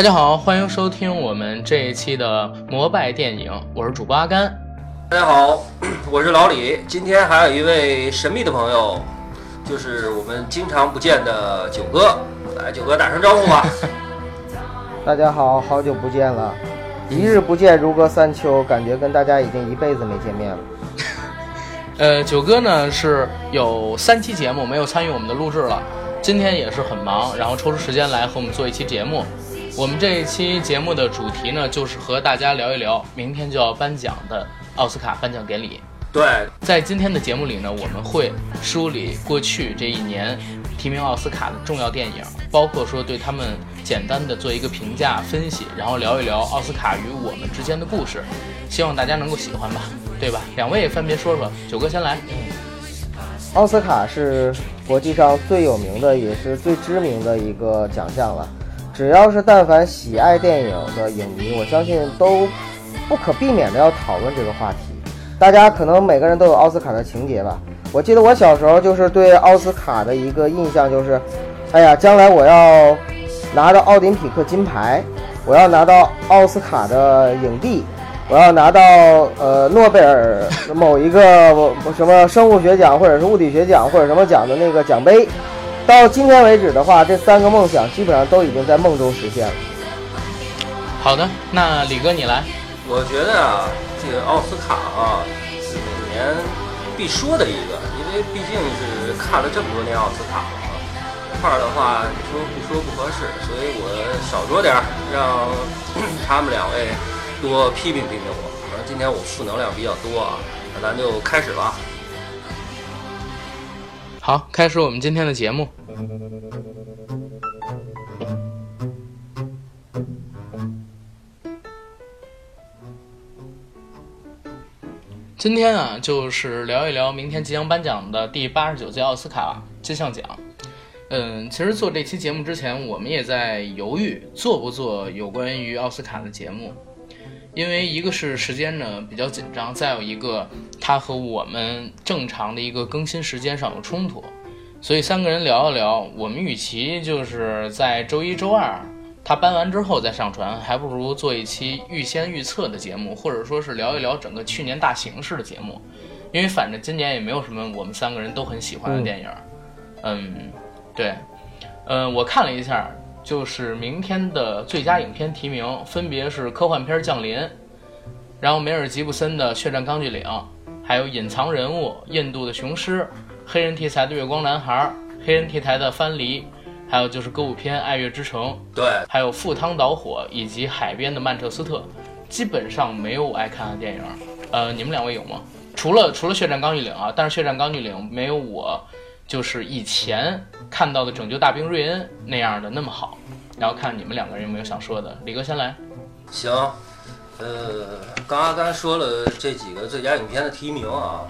大家好，欢迎收听我们这一期的摩拜电影，我是主播阿甘。大家好，我是老李。今天还有一位神秘的朋友，就是我们经常不见的九哥。来，九哥打声招呼吧。大家好，好久不见了，一日不见如隔三秋，感觉跟大家已经一辈子没见面了。呃，九哥呢是有三期节目没有参与我们的录制了，今天也是很忙，然后抽出时间来和我们做一期节目。我们这一期节目的主题呢，就是和大家聊一聊明天就要颁奖的奥斯卡颁奖典礼。对，在今天的节目里呢，我们会梳理过去这一年提名奥斯卡的重要电影，包括说对他们简单的做一个评价分析，然后聊一聊奥斯卡与我们之间的故事，希望大家能够喜欢吧，对吧？两位分别说说，九哥先来。奥斯卡是国际上最有名的，也是最知名的一个奖项了。只要是但凡喜爱电影的影迷，我相信都不可避免的要讨论这个话题。大家可能每个人都有奥斯卡的情节吧？我记得我小时候就是对奥斯卡的一个印象就是，哎呀，将来我要拿到奥林匹克金牌，我要拿到奥斯卡的影帝，我要拿到呃诺贝尔某一个什么生物学奖或者是物理学奖或者什么奖的那个奖杯。到今天为止的话，这三个梦想基本上都已经在梦中实现了。好的，那李哥你来。我觉得啊，这个奥斯卡啊是每年必说的一个，因为毕竟是看了这么多年奥斯卡了，这块儿的话你说不说不合适，所以我少说点儿，让他们两位多批评批评我。反正今天我负能量比较多啊，那咱就开始吧。好，开始我们今天的节目。今天啊，就是聊一聊明天即将颁奖的第八十九届奥斯卡金像奖。嗯，其实做这期节目之前，我们也在犹豫做不做有关于奥斯卡的节目，因为一个是时间呢比较紧张，再有一个它和我们正常的一个更新时间上有冲突。所以三个人聊一聊，我们与其就是在周一、周二他搬完之后再上传，还不如做一期预先预测的节目，或者说是聊一聊整个去年大形势的节目。因为反正今年也没有什么我们三个人都很喜欢的电影。嗯，对，嗯，我看了一下，就是明天的最佳影片提名分别是科幻片《降临》，然后梅尔吉布森的《血战钢锯岭》，还有《隐藏人物》印度的《雄狮》。黑人题材的《月光男孩》，黑人题材的《藩篱》，还有就是歌舞片《爱乐之城》，对，还有《赴汤蹈火》以及《海边的曼彻斯特》，基本上没有我爱看的电影。呃，你们两位有吗？除了除了《血战钢锯岭》啊，但是《血战钢锯岭》没有我就是以前看到的《拯救大兵瑞恩》那样的那么好。然后看你们两个人有没有想说的，李哥先来。行，呃，刚阿甘说了这几个最佳影片的提名啊。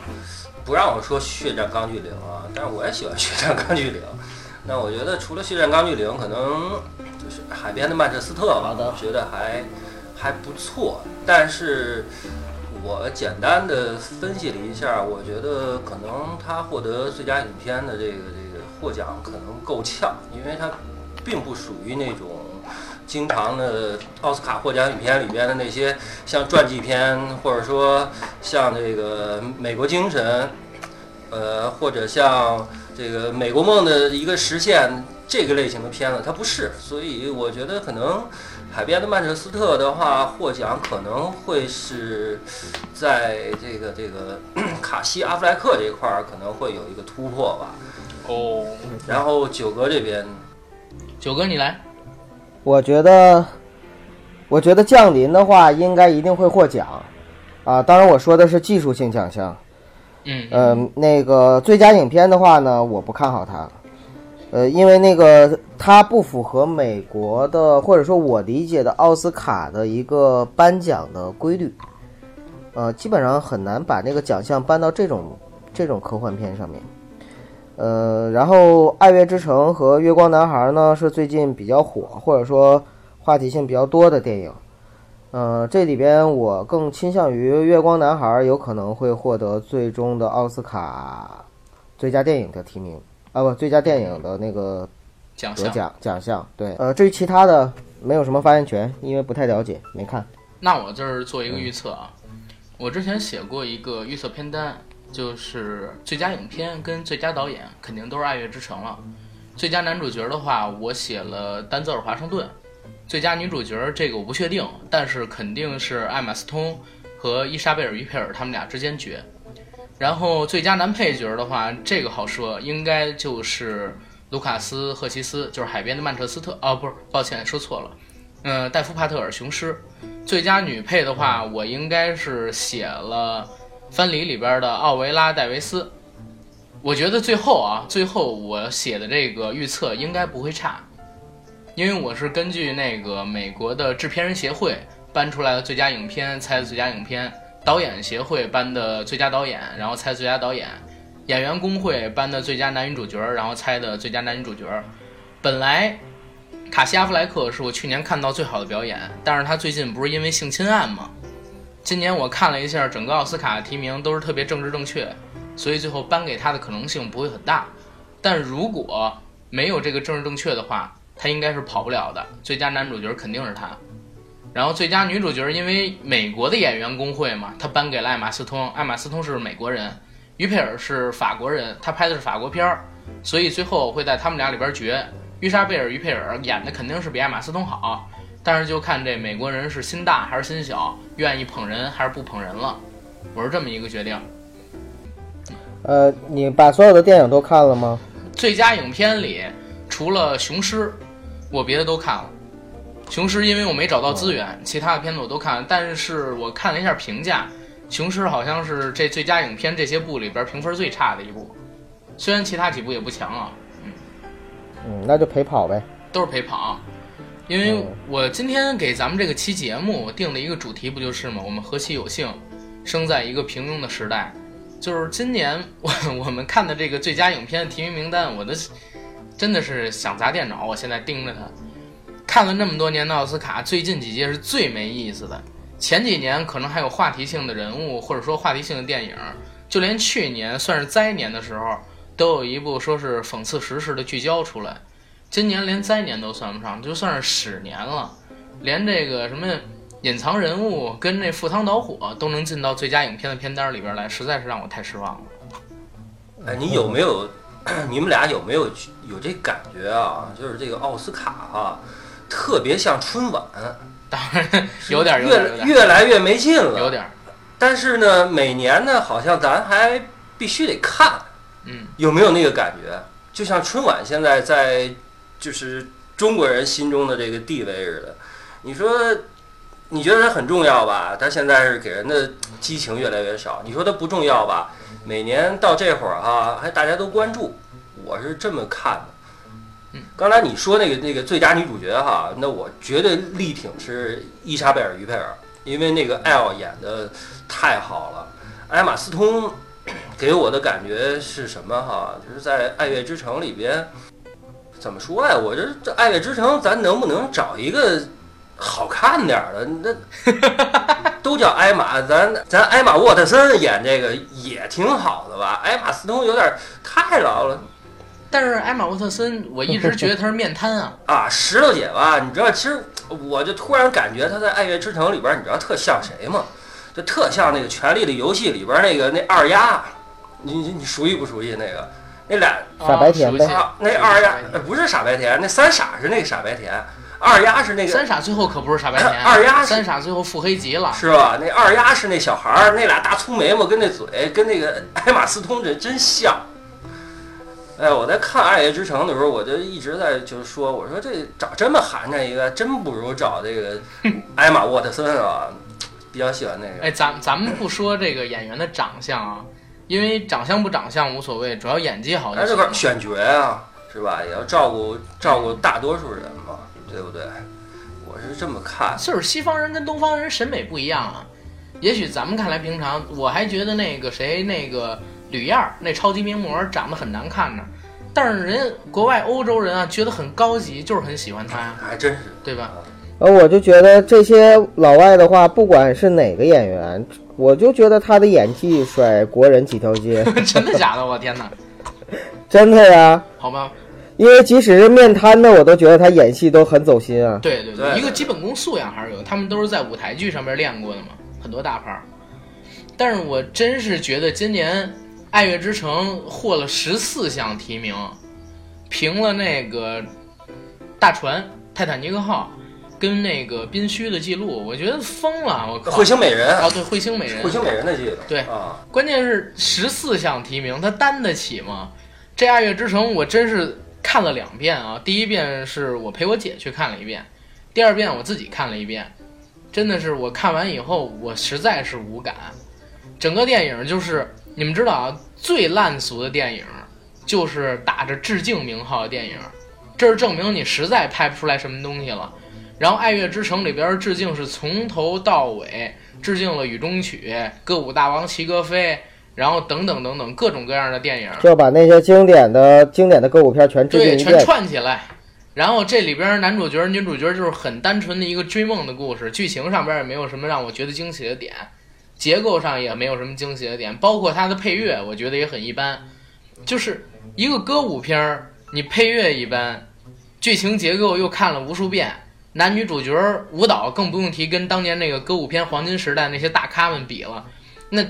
不让我说《血战钢锯岭》啊，但是我也喜欢 《血战钢锯岭》。那我觉得除了《血战钢锯岭》，可能就是海边的曼彻斯特吧，我觉得还还不错。但是我简单的分析了一下，我觉得可能他获得最佳影片的这个这个获奖可能够呛，因为他并不属于那种。经常的奥斯卡获奖影片里边的那些，像传记片，或者说像这个《美国精神》，呃，或者像这个《美国梦的一个实现》这个类型的片子，它不是。所以我觉得可能《海边的曼彻斯特》的话获奖可能会是在这个这个卡西·阿弗莱克这一块儿可能会有一个突破吧。哦。然后九哥这边，九哥你来。我觉得，我觉得降临的话，应该一定会获奖，啊，当然我说的是技术性奖项，嗯，那个最佳影片的话呢，我不看好它，呃，因为那个它不符合美国的或者说我理解的奥斯卡的一个颁奖的规律，呃，基本上很难把那个奖项颁到这种这种科幻片上面。呃，然后《爱乐之城》和《月光男孩》呢是最近比较火，或者说话题性比较多的电影。呃，这里边我更倾向于《月光男孩》有可能会获得最终的奥斯卡最佳电影的提名啊，不，最佳电影的那个奖得奖奖项。对，呃，至于其他的，没有什么发言权，因为不太了解，没看。那我这儿做一个预测啊，我之前写过一个预测片单，就是最佳影片跟最佳导演肯定都是《爱乐之城》了。最佳男主角的话，我写了丹泽尔·华盛顿。最佳女主角这个我不确定，但是肯定是艾玛·斯通和伊莎贝尔·于佩尔他们俩之间决。然后最佳男配角的话，这个好说，应该就是卢卡斯·赫奇斯，就是《海边的曼彻斯特》哦，不是，抱歉，说错了。嗯，戴夫·帕特尔《雄狮》。最佳女配的话，我应该是写了《藩篱》里边的奥维拉·戴维斯。我觉得最后啊，最后我写的这个预测应该不会差，因为我是根据那个美国的制片人协会颁出来的最佳影片猜的最佳影片，导演协会颁的最佳导演，然后猜最佳导演，演员工会颁的最佳男女主角，然后猜的最佳男女主角。本来卡西·阿弗莱克是我去年看到最好的表演，但是他最近不是因为性侵案吗？今年我看了一下整个奥斯卡提名都是特别政治正确。所以最后颁给他的可能性不会很大，但如果没有这个政治正确的话，他应该是跑不了的。最佳男主角肯定是他，然后最佳女主角因为美国的演员工会嘛，他颁给了艾玛斯通。艾玛斯通是美国人，于佩尔是法国人，他拍的是法国片儿，所以最后会在他们俩里边决。于莎贝尔于佩尔演的肯定是比艾玛斯通好，但是就看这美国人是心大还是心小，愿意捧人还是不捧人了。我是这么一个决定。呃，你把所有的电影都看了吗？最佳影片里，除了《雄狮》，我别的都看了。《雄狮》因为我没找到资源，其他的片子我都看了。但是我看了一下评价，《雄狮》好像是这最佳影片这些部里边评分最差的一部。虽然其他几部也不强啊，嗯，嗯，那就陪跑呗，都是陪跑。因为我今天给咱们这个期节目定了一个主题不就是吗？我们何其有幸，生在一个平庸的时代。就是今年我 我们看的这个最佳影片提名名单，我的真的是想砸电脑。我现在盯着它，看了那么多年的奥斯卡，最近几届是最没意思的。前几年可能还有话题性的人物，或者说话题性的电影，就连去年算是灾年的时候，都有一部说是讽刺时事的聚焦出来。今年连灾年都算不上，就算是屎年了，连这个什么。隐藏人物跟那赴汤蹈火都能进到最佳影片的片单里边来，实在是让我太失望了。哎，你有没有？你们俩有没有有这感觉啊？就是这个奥斯卡哈，特别像春晚，当然有点越越来越没劲了，有点。但是呢，每年呢，好像咱还必须得看。嗯，有没有那个感觉？就像春晚现在在就是中国人心中的这个地位似的。你说？你觉得它很重要吧？它现在是给人的激情越来越少。你说它不重要吧？每年到这会儿哈，还大家都关注。我是这么看的。刚才你说那个那个最佳女主角哈，那我绝对力挺是伊莎贝尔·于佩尔，因为那个艾尔演的太好了。艾玛斯通 给我的感觉是什么哈？就是在《爱乐之城》里边，怎么说呀？我这这《爱乐之城》，咱能不能找一个？好看点儿的，那都叫艾玛，咱咱艾玛沃特森演这个也挺好的吧？艾玛斯通有点太老了，但是艾玛沃特森，我一直觉得她是面瘫啊。啊，石头姐吧，你知道，其实我就突然感觉她在《爱乐之城》里边，你知道特像谁吗？就特像那个《权力的游戏》里边那个那二丫，你你你熟悉不熟悉那个？那俩傻白甜呗。那二丫不是傻白甜，那三傻是那个傻白甜。二丫是那个三傻，最后可不是傻白甜。二丫三傻最后腹黑极了，是吧？那二丫是那小孩儿，那俩大粗眉毛跟那嘴跟那个 艾玛斯通这真像。哎，我在看《爱乐之城》的时候，我就一直在就是说，我说这找这么寒碜一个，真不如找这个 艾玛沃特森啊，比较喜欢那个。哎，咱咱们不说这个演员的长相啊，因为长相不长相无所谓，主要演技好就行。这个选角啊，是吧？也要照顾照顾大多数人嘛。对不对？我是这么看，就是西方人跟东方人审美不一样啊。也许咱们看来平常，我还觉得那个谁，那个吕燕儿，那超级名模长得很难看呢。但是人国外欧洲人啊，觉得很高级，就是很喜欢她呀。还真是，对吧？呃，我就觉得这些老外的话，不管是哪个演员，我就觉得他的演技甩国人几条街。真的假的？我天哪！真的呀。好吧。因为即使是面瘫的，我都觉得他演戏都很走心啊。对对对一个基本功素养还是有，他们都是在舞台剧上面练过的嘛，很多大牌儿。但是我真是觉得今年《爱乐之城》获了十四项提名，评了那个大船泰坦尼克号跟那个宾虚的记录，我觉得疯了，我靠！彗星美人，啊，对，彗星美人，彗星美人的记录，对啊，关键是十四项提名，他担得起吗？这《爱乐之城》我真是看了两遍啊，第一遍是我陪我姐去看了一遍，第二遍我自己看了一遍，真的是我看完以后我实在是无感。整个电影就是你们知道啊，最烂俗的电影就是打着致敬名号的电影，这是证明你实在拍不出来什么东西了。然后《爱乐之城》里边致敬是从头到尾致敬了《雨中曲》《歌舞大王齐格飞》，然后等等等等各种各样的电影，就把那些经典的经典的歌舞片全对，全。串起来。然后这里边男主角、女主角就是很单纯的一个追梦的故事，剧情上边也没有什么让我觉得惊喜的点，结构上也没有什么惊喜的点，包括它的配乐，我觉得也很一般。就是一个歌舞片儿，你配乐一般，剧情结构又看了无数遍，男女主角舞蹈更不用提，跟当年那个歌舞片黄金时代那些大咖们比了，那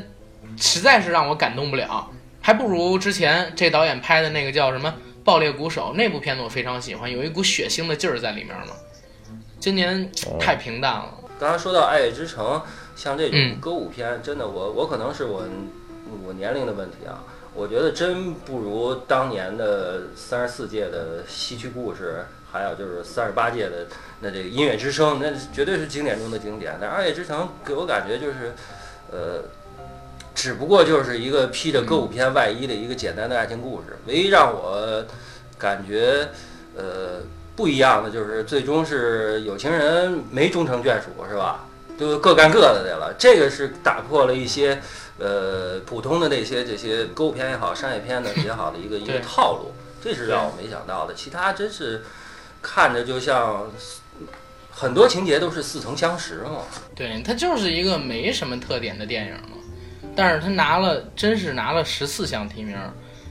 实在是让我感动不了，还不如之前这导演拍的那个叫什么《爆裂鼓手》那部片子，我非常喜欢，有一股血腥的劲儿在里面嘛。今年太平淡了，刚才说到《爱乐之城》，像这种嗯歌舞片，真的我我可能是我我年龄的问题啊，我觉得真不如当年的三十四届的戏曲故事，还有就是三十八届的那这个音乐之声，那绝对是经典中的经典。但《爱乐之城》给我感觉就是，呃。只不过就是一个披着歌舞片外衣的一个简单的爱情故事，唯一让我感觉呃不一样的就是最终是有情人没终成眷属，是吧？就各干各的去了。这个是打破了一些呃普通的那些这些歌舞片也好，商业片的也好的一个一个套路，这是让我没想到的。其他真是看着就像很多情节都是似曾相识嘛。对，它就是一个没什么特点的电影嘛。但是他拿了，真是拿了十四项提名。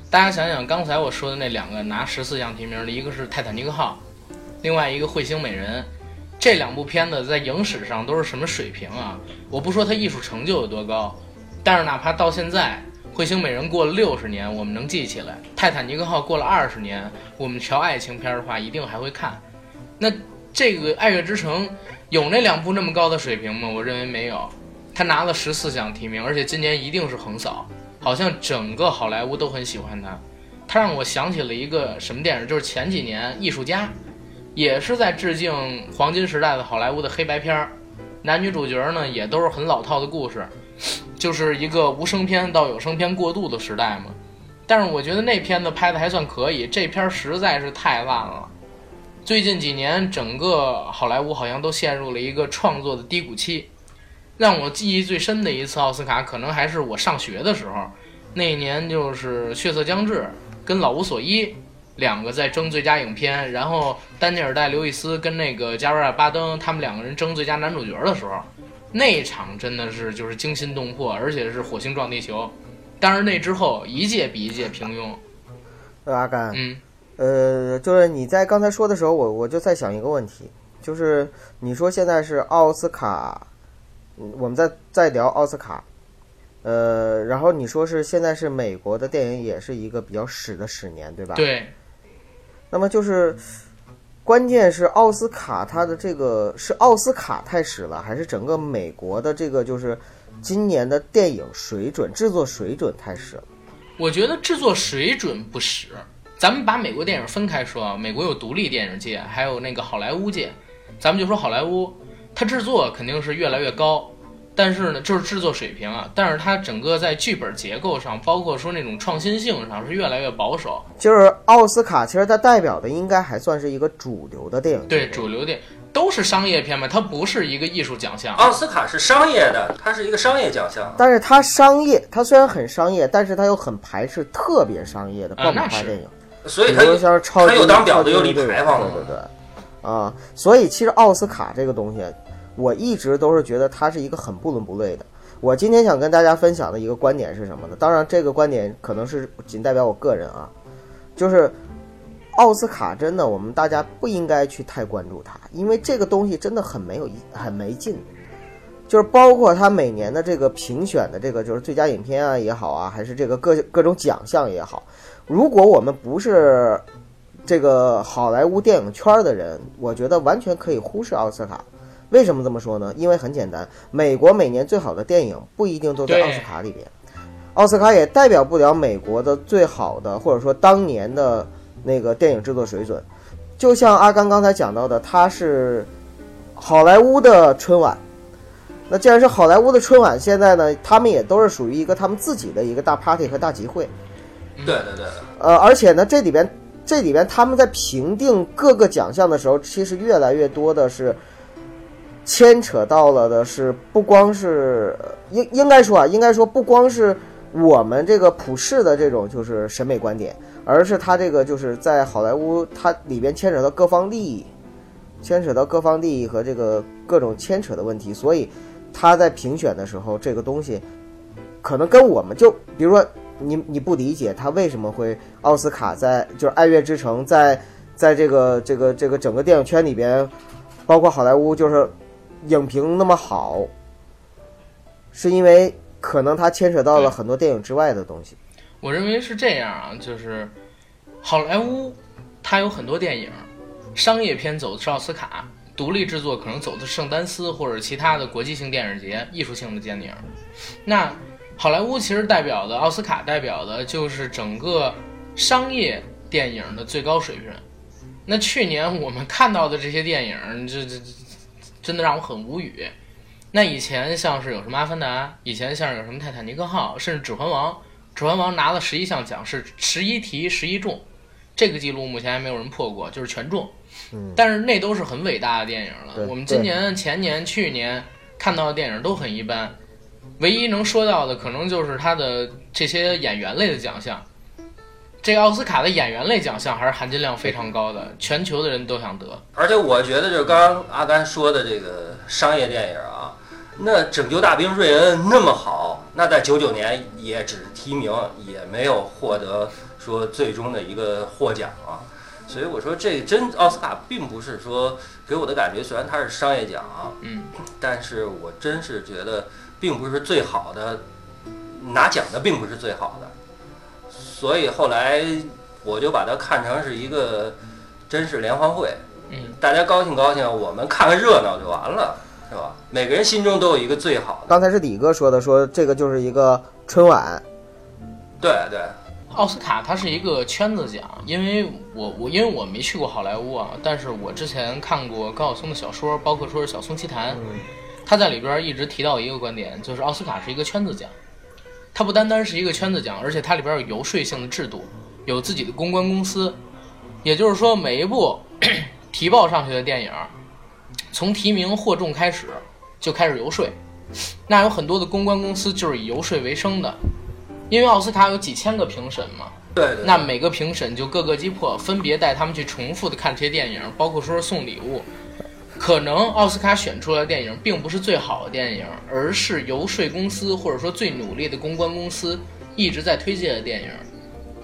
大家想想，刚才我说的那两个拿十四项提名的，一个是《泰坦尼克号》，另外一个《彗星美人》。这两部片子在影史上都是什么水平啊？我不说它艺术成就有多高，但是哪怕到现在，《彗星美人》过了六十年，我们能记起来；《泰坦尼克号》过了二十年，我们瞧爱情片的话，一定还会看。那这个《爱乐之城》有那两部那么高的水平吗？我认为没有。他拿了十四项提名，而且今年一定是横扫，好像整个好莱坞都很喜欢他。他让我想起了一个什么电影，就是前几年《艺术家》，也是在致敬黄金时代的好莱坞的黑白片儿。男女主角呢也都是很老套的故事，就是一个无声片到有声片过渡的时代嘛。但是我觉得那片子拍的还算可以，这片实在是太烂了。最近几年，整个好莱坞好像都陷入了一个创作的低谷期。让我记忆最深的一次奥斯卡，可能还是我上学的时候，那一年就是《血色将至》跟《老无所依》两个在争最佳影片，然后丹尼尔戴刘易斯跟那个加瑞尔巴登他们两个人争最佳男主角的时候，那一场真的是就是惊心动魄，而且是火星撞地球。但是那之后一届比一届平庸，阿甘，嗯，呃，就是你在刚才说的时候，我我就在想一个问题，就是你说现在是奥斯卡，嗯我们在在聊奥斯卡，呃，然后你说是现在是美国的电影也是一个比较屎的屎年，对吧？。对，那么就是，关键是奥斯卡它的这个是奥斯卡太屎了，还是整个美国的这个就是今年的电影水准、制作水准太屎了？我觉得制作水准不屎。咱们把美国电影分开说啊，美国有独立电影界，还有那个好莱坞界。咱们就说好莱坞，它制作肯定是越来越高，但是呢，就是制作水平啊，但是它整个在剧本结构上，包括说那种创新性上是越来越保守。就是奥斯卡，其实它代表的应该还算是一个主流的电影。对，主流电都是商业片嘛，它不是一个艺术奖项。奥斯卡是商业的，它是一个商业奖项。但是它商业，它虽然很商业，但是它又很排斥特别商业的爆米花电影，所以它比如像是超级它又当婊子又立牌坊的对对对，啊，所以其实奥斯卡这个东西，我一直都是觉得它是一个很不伦不类的。我今天想跟大家分享的一个观点是什么呢？当然，这个观点可能是仅代表我个人啊，就是奥斯卡真的，我们大家不应该去太关注它，因为这个东西真的很没有意，很没劲。就是包括他每年的这个评选的这个，就是最佳影片啊也好啊，还是这个各各种奖项也好，如果我们不是这个好莱坞电影圈的人，我觉得完全可以忽视奥斯卡。为什么这么说呢？因为很简单，美国每年最好的电影不一定都在奥斯卡里边，奥斯卡也代表不了美国的最好的，或者说当年的那个电影制作水准。就像阿甘刚才讲到的，它是好莱坞的春晚。那既然是好莱坞的春晚，现在呢，他们也都是属于一个他们自己的一个大 party 和大集会。对对对，呃，而且呢，这里边这里边他们在评定各个奖项的时候，其实越来越多的是牵扯到了的是不光是应应该说啊，应该说不光是我们这个普世的这种就是审美观点，而是他这个就是在好莱坞它里边牵扯到各方利益，牵扯到各方利益和这个各种牵扯的问题，所以他在评选的时候，这个东西可能跟我们就比如说。你你不理解他为什么会奥斯卡在就是《爱乐之城》在在这个这个这个整个电影圈里边，包括好莱坞就是影评那么好，是因为可能它牵扯到了很多电影之外的东西。我认为是这样啊，就是好莱坞它有很多电影，商业片走的是奥斯卡，独立制作可能走的是圣丹斯或者其他的国际性电影节、艺术性的电影。那好莱坞其实代表的奥斯卡代表的就是整个商业电影的最高水平。那去年我们看到的这些电影，这这这真的让我很无语。那以前像是有什么《阿凡达》，以前像是有什么《泰坦尼克号》，甚至《指环王》。《指环王》拿了十一项奖，是十一题十一中，这个记录目前还没有人破过，就是全中。嗯，但是那都是很伟大的电影对了。我们今年、前年、去年看到的电影都很一般，唯一能说到的可能就是他的这些演员类的奖项。这个奥斯卡的演员类奖项还是含金量非常高的，全球的人都想得。而且我觉得就是刚刚阿甘说的这个商业电影啊，那《拯救大兵瑞恩》那么好，那在九九年也只是提名，也没有获得说最终的一个获奖啊。所以我说这真奥斯卡并不是说给我的感觉，虽然它是商业奖啊，嗯，但是我真是觉得并不是最好的，拿奖的并不是最好的。所以后来我就把它看成是一个真是联欢会，嗯，大家高兴高兴，我们看看热闹就完了，是吧？每个人心中都有一个最好的，刚才是李哥说的，说这个就是一个春晚，对对，奥斯卡它是一个圈子奖，因为我我因为我没去过好莱坞啊，但是我之前看过高晓松的小说，包括说是《小松奇谈》，他在里边一直提到一个观点，就是奥斯卡是一个圈子奖，它不单单是一个圈子奖，而且它里边有游说性的制度，有自己的公关公司，也就是说每一部 提报上去的电影，从提名获中开始就开始游说，那有很多的公关公司就是以游说为生的，因为奥斯卡有几千个评审嘛，对对，那每个评审就各个击破，分别带他们去重复的看这些电影，包括说是送礼物。可能奥斯卡选出来的电影并不是最好的电影，而是游说公司或者说最努力的公关公司一直在推荐的电影。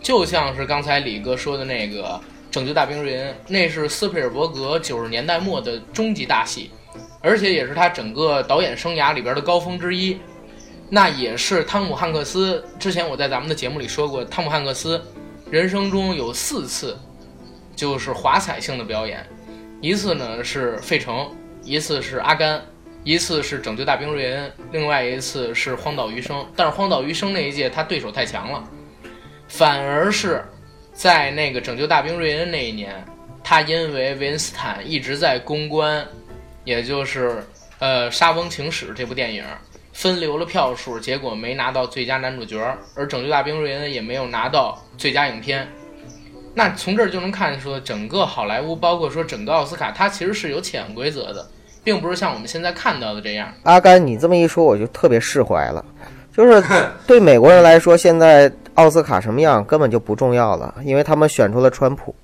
就像是刚才李哥说的那个《拯救大兵瑞恩》，那是斯皮尔伯格九十年代末的终极大戏，而且也是他整个导演生涯里边的高峰之一。那也是汤姆汉克斯，之前我在咱们的节目里说过，汤姆汉克斯人生中有四次就是华彩性的表演，一次呢是费城，一次是阿甘，一次是拯救大兵瑞恩，另外一次是荒岛余生。但是荒岛余生那一届他对手太强了，反而是在那个拯救大兵瑞恩那一年，他因为维恩斯坦一直在公关，也就是呃《沙翁情史》这部电影。分流了票数，结果没拿到最佳男主角，而《拯救大兵瑞恩》也没有拿到最佳影片。那从这儿就能看出，整个好莱坞，包括说整个奥斯卡，它其实是有潜规则的，并不是像我们现在看到的这样。阿甘，你这么一说，我就特别释怀了。就是对美国人来说，现在奥斯卡什么样根本就不重要了，因为他们选出了川普。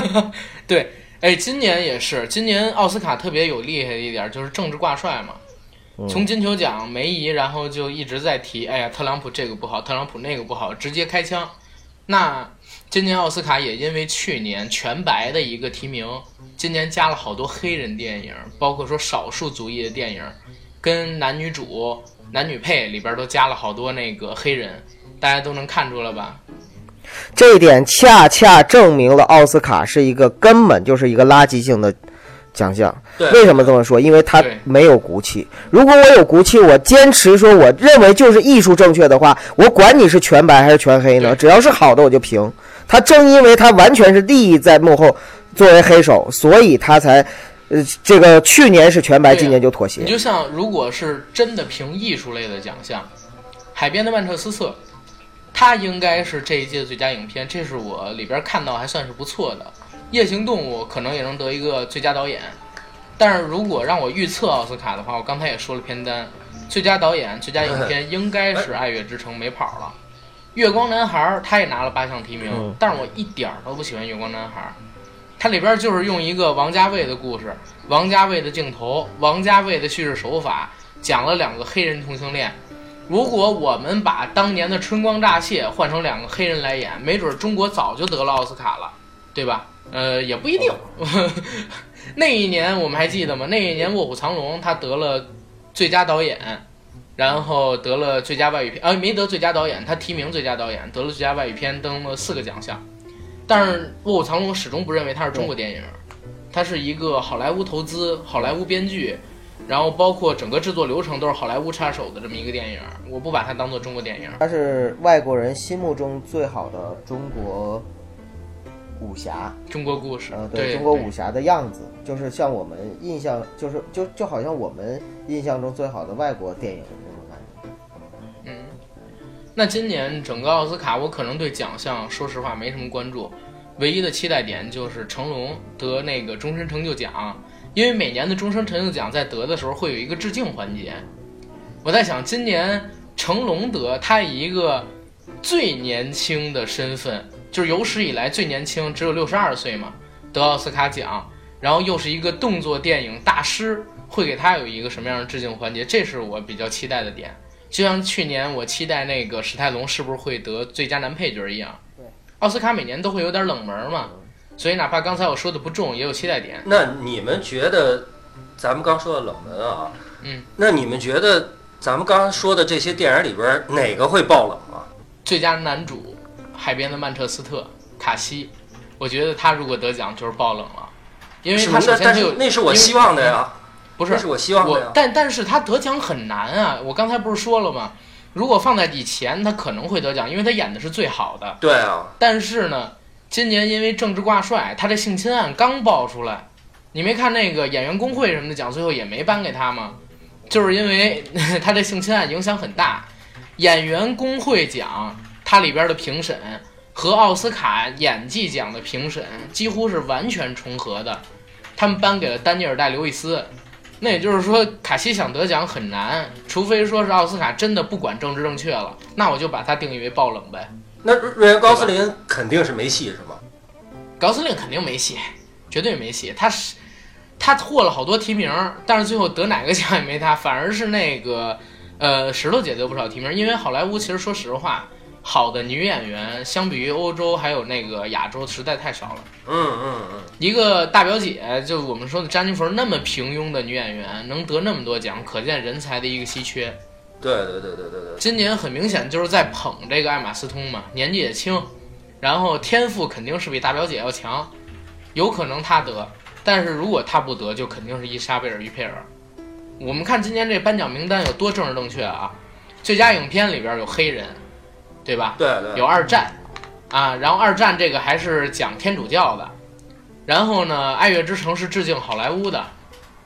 对，哎，今年也是，今年奥斯卡特别有厉害的一点就是政治挂帅嘛。从金球奖梅姨，然后就一直在提，哎呀，特朗普这个不好，特朗普那个不好，直接开枪。那今年奥斯卡也因为去年全白的一个提名，今年加了好多黑人电影，包括说少数族裔的电影，跟男女主、男女配里边都加了好多那个黑人，大家都能看出了吧？这一点恰恰证明了奥斯卡是一个根本就是一个垃圾性的奖项。对为什么这么说？因为它没有骨气。如果我有骨气，我坚持说我认为就是艺术正确的话，我管你是全白还是全黑呢？只要是好的我就评。他正因为他完全是利益在幕后作为黑手，所以他才，呃，这个去年是全白，今年就妥协你。就像如果是真的凭艺术类的奖项，《海边的曼彻斯特》，它应该是这一届最佳影片，这是我里边看到还算是不错的。《夜行动物》可能也能得一个最佳导演，但是如果让我预测奥斯卡的话，我刚才也说了片单，最佳导演、最佳影片应该是《爱乐之城》没跑了。月光男孩儿他也拿了八项提名，嗯但是我一点儿都不喜欢月光男孩儿。它里边就是用一个王家卫的故事，王家卫的镜头，王家卫的叙事手法，讲了两个黑人同性恋。如果我们把当年的《春光乍泄》换成两个黑人来演，没准中国早就得了奥斯卡了，对吧？呃，也不一定。那一年我们还记得吗？那一年《卧虎藏龙》他得了最佳导演，然后得了最佳外语片，呃，没得最佳导演，他提名最佳导演，得了最佳外语片，登了四个奖项。但是《卧虎藏龙》始终不认为它是中国电影，它是一个好莱坞投资、好莱坞编剧，然后包括整个制作流程都是好莱坞插手的这么一个电影。我不把它当做中国电影。它是外国人心目中最好的中国武侠，中国故事，呃，对中国武侠的样子，就是像我们印象，就是就就好像我们印象中最好的外国电影那今年整个奥斯卡，我可能对奖项说实话没什么关注，唯一的期待点就是成龙得那个终身成就奖，因为每年的终身成就奖在得的时候会有一个致敬环节。我在想，今年成龙得他以一个最年轻的身份，就是有史以来最年轻，只有六十二岁嘛，得奥斯卡奖，然后又是一个动作电影大师，会给他有一个什么样的致敬环节？这是我比较期待的点。就像去年我期待那个史泰龙是不是会得最佳男配角一样。对，奥斯卡每年都会有点冷门嘛，所以哪怕刚才我说的不中，也有期待点。那你们觉得，咱们刚说的冷门啊，嗯，那你们觉得咱们刚刚说的这些电影里边哪个会爆冷啊？最佳男主，《海边的曼彻斯特》，卡西，我觉得他如果得奖就是爆冷了，因为他首先他有但是那是我希望的呀，不是那是我希望的呀，。但但是他得奖很难啊！我刚才不是说了吗？如果放在以前，他可能会得奖，因为他演的是最好的。对啊，但是呢，今年因为政治挂帅，他这性侵案刚爆出来，你没看那个演员工会什么的奖，最后也没颁给他吗？就是因为 他这性侵案影响很大。演员工会奖它里边的评审和奥斯卡演技奖的评审几乎是完全重合的，他们颁给了丹尼尔戴刘易斯。那也就是说，卡西想得奖很难，除非说是奥斯卡真的不管政治正确了，那我就把它定义为爆冷呗。那瑞恩高斯林肯定是没戏是吗？高司令肯定没戏，绝对没戏。他是他获了好多提名，但是最后得哪个奖也没他，反而是那个呃石头姐得不少提名。因为好莱坞其实说实话，好的女演员相比于欧洲还有那个亚洲实在太少了。嗯嗯嗯，一个大表姐，就我们说的詹妮弗那么平庸的女演员，能得那么多奖，可见人才的一个稀缺。对对对对对对，今年很明显就是在捧这个艾玛斯通嘛，年纪也轻，然后天赋肯定是比大表姐要强，有可能她得，但是如果她不得，就肯定是伊莎贝尔·于佩尔。我们看今年这颁奖名单有多政治正确啊！最佳影片里边有黑人，对吧？对对，有二战，啊，然后二战这个还是讲天主教的，然后呢，《爱乐之城》是致敬好莱坞的。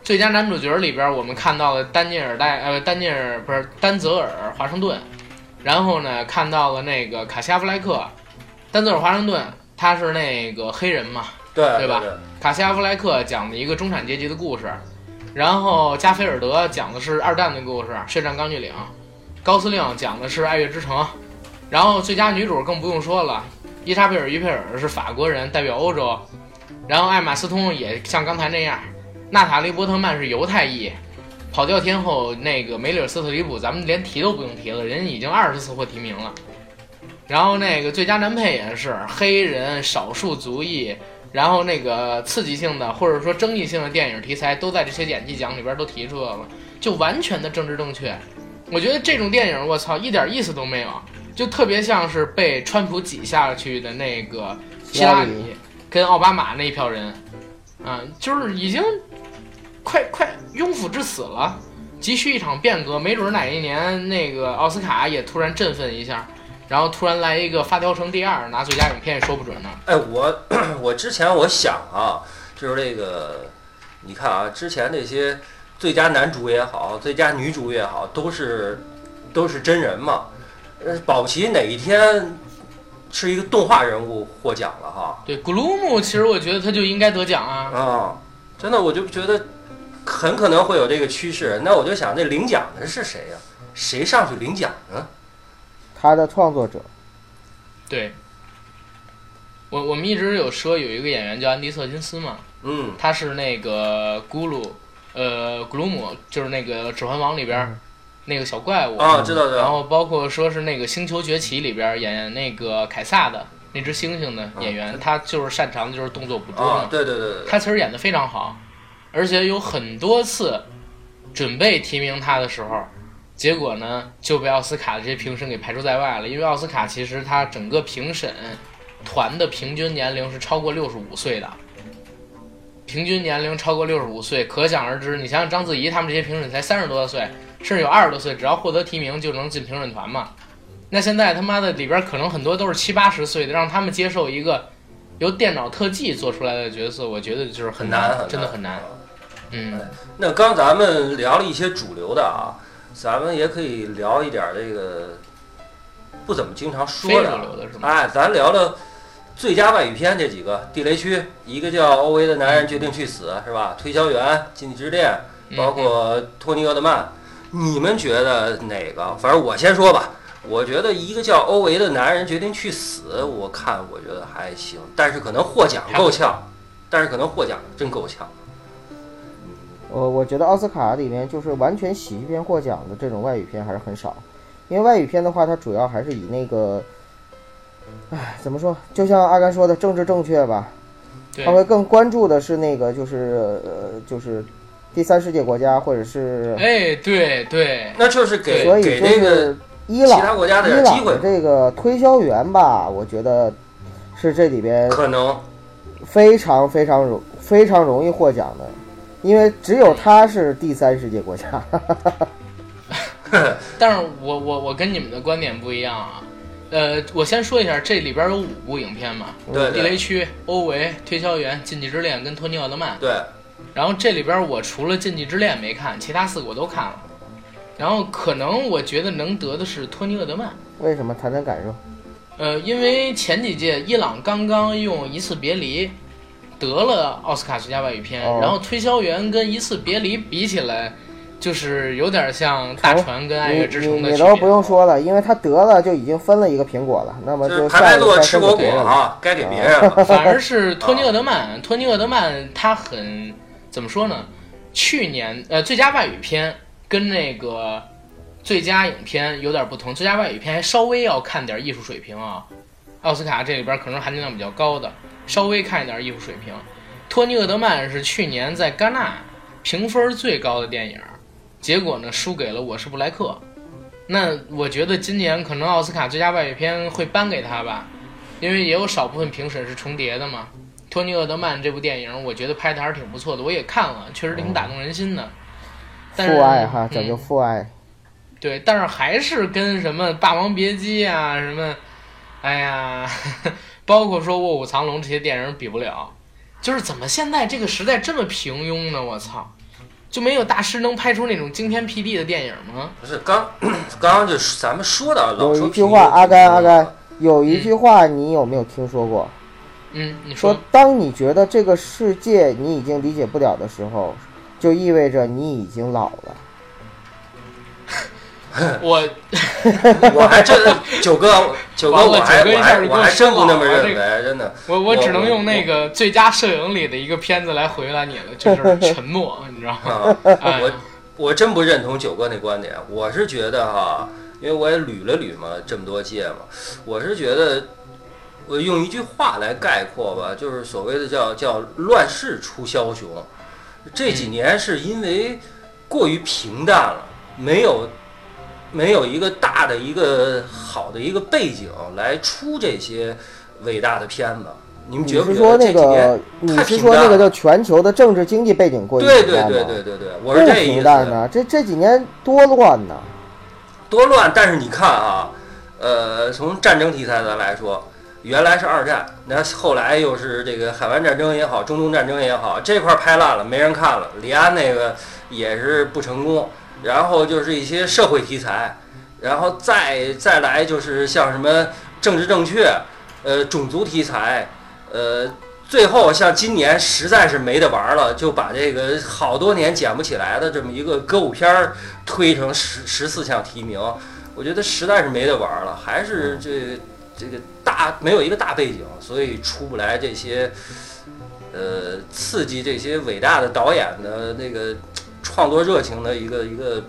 最佳男主角里边，我们看到了丹尼尔戴呃丹尼尔不是丹泽尔华盛顿，然后呢看到了那个卡西阿弗莱克，丹泽尔华盛顿他是那个黑人嘛，对对吧？对卡西阿弗莱克讲的一个中产阶级的故事，然后加菲尔德讲的是二战的故事，血战钢锯岭，高司令讲的是爱乐之城，然后最佳女主更不用说了，伊莎贝尔·于佩尔是法国人，代表欧洲，然后艾玛斯通也像刚才那样，娜塔莉·波特曼是犹太裔，跑调天后那个梅里尔·斯特里普，咱们连提都不用提了，人已经二十次获提名了。然后那个最佳男配也是黑人、少数族裔，然后那个刺激性的或者说争议性的电影题材都在这些演技奖里边都提出来了，就完全的政治正确。我觉得这种电影，我操，一点意思都没有，就特别像是被川普挤下去的那个希拉里跟奥巴马那一票人，啊，就是已经快快庸腐至死了，急需一场变革。没准哪一年那个奥斯卡也突然振奋一下，然后突然来一个《发条城》第二，拿最佳影片也说不准呢。哎，我 我之前我想啊，就是这个，你看啊，之前那些最佳男主也好，最佳女主也好，都是都是真人嘛。呃，保不齐哪一天是一个动画人物获奖了哈。对，古鲁姆其实我觉得他就应该得奖啊。啊，真的，我就觉得很可能会有这个趋势。那我就想，这领奖的是谁呀、谁上去领奖呢？他的创作者对，我我们一直有说有一个演员叫安迪瑟金斯嘛，嗯他是那个咕噜，呃，古鲁姆，就是那个《指环王》里边儿那个小怪物啊，知道知道。然后包括说是那个《星球崛起》里边演那个凯撒的那只猩猩的演员，他就是擅长的就是动作捕捉对对对对对。他其实演的非常好，而且有很多次准备提名他的时候，结果呢就被奥斯卡的这些评审给排除在外了，因为奥斯卡其实他整个评审团的平均年龄是超过六十五岁的。平均年龄超过六十五岁，可想而知。你想想章子怡他们这些评审才三十多岁，甚至有二十多岁，只要获得提名就能进评审团嘛。那现在他妈的里边可能很多都是七八十岁的，让他们接受一个由电脑特技做出来的角色，我觉得就是很难，难，真的很难。啊嗯，那刚咱们聊了一些主流的啊，咱们也可以聊一点这个不怎么经常说的非主流的是吗？哎，咱聊聊最佳外语片这几个，《地雷区》，一个叫《欧维的男人决定去死》，是吧？推销员、禁忌之恋，嗯包括托尼·厄德曼，你们觉得哪个？反正我先说吧。我觉得一个叫欧维的男人决定去死，我看我觉得还行，但是可能获奖够呛，但是可能获奖真够呛。我我觉得奥斯卡里面就是完全喜剧片获奖的这种外语片还是很少，因为外语片的话，它主要还是以那个，唉，怎么说？就像阿甘说的，政治正确吧，他会更关注的是那个，就是呃，就是第三世界国家或者是，哎，对对，那就是给所以就给这个是伊其朗他国家的伊点机会朗的，这个推销员吧，我觉得是这里边可能非常非常容非常容易获奖的，因为只有他是第三世界国家。但是我我我跟你们的观点不一样啊。呃，我先说一下，这里边有五部影片嘛，对对地雷区》、欧维、推销员、禁忌之恋跟托尼奥特曼。对，然后这里边我除了禁忌之恋没看，其他四个我都看了。然后可能我觉得能得的是托尼厄德曼，为什么？谈谈感受。呃，因为前几届伊朗刚刚用《一次别离》得了奥斯卡最佳外语片，哦然后《推销员》跟《一次别离》比起来，就是有点像《大船》跟《爱乐之城》你你都不的区别。用说了，因为他得了就已经分了一个苹果了，那么就是就排排坐下一个吃果果。啊，该给别人了。反而是 托尼厄德曼，托尼厄德曼他很怎么说呢？去年呃最佳外语片跟那个最佳影片有点不同，最佳外语片还稍微要看点艺术水平啊。奥斯卡这里边可能含金量比较高的，稍微看一点艺术水平。托尼厄德曼是去年在戛纳评分最高的电影，结果呢输给了《我是布莱克》。那我觉得今年可能奥斯卡最佳外语片会颁给他吧，因为也有少部分评审是重叠的嘛。托尼·厄德曼这部电影，我觉得拍的还是挺不错的，我也看了，确实挺打动人心的。但是父爱哈，讲究嗯父爱。对，但是还是跟什么《霸王别姬》啊，什么，哎呀，包括说《卧虎藏龙》这些电影比不了。就是怎么现在这个时代这么平庸呢？我操，就没有大师能拍出那种惊天辟地的电影吗？不是刚刚刚就咱们说的有一句话，阿甘阿甘，有一嗯句话你有没有听说过？嗯，你说说，当你觉得这个世界你已经理解不了的时候，就意味着你已经老了。我 我还真九哥九哥我我还我我还真不那么认为，真的。我我只能用那个最佳摄影里的一个片子来回答你了，就是 沉默，你知道吗？我我真不认同九哥那观点，我是觉得哈，因为我也捋了捋嘛，这么多届嘛，我是觉得，我用一句话来概括吧，就是所谓的叫叫乱世出枭雄。这几年是因为过于平淡了，没有没有一个大的一个好的一个背景来出这些伟大的片子。你们你觉不觉是说那得这几年个是说那个叫全球的政治经济背景过于对对平淡吗对对对对，我是不这意思。平淡呢，这这几年多乱呐！多乱！但是你看啊，呃，从战争题材的来说，原来是二战，那后来又是这个海湾战争也好，中东战争也好，这块拍烂了，没人看了。李安那个也是不成功，然后就是一些社会题材，然后再再来就是像什么政治正确，呃，种族题材，呃。最后，像今年实在是没得玩了，就把这个好多年捡不起来的这么一个歌舞片儿推成十十四项提名，我觉得实在是没得玩了，还是这这个大没有一个大背景，所以出不来这些呃刺激这些伟大的导演的那个创作热情的一个一个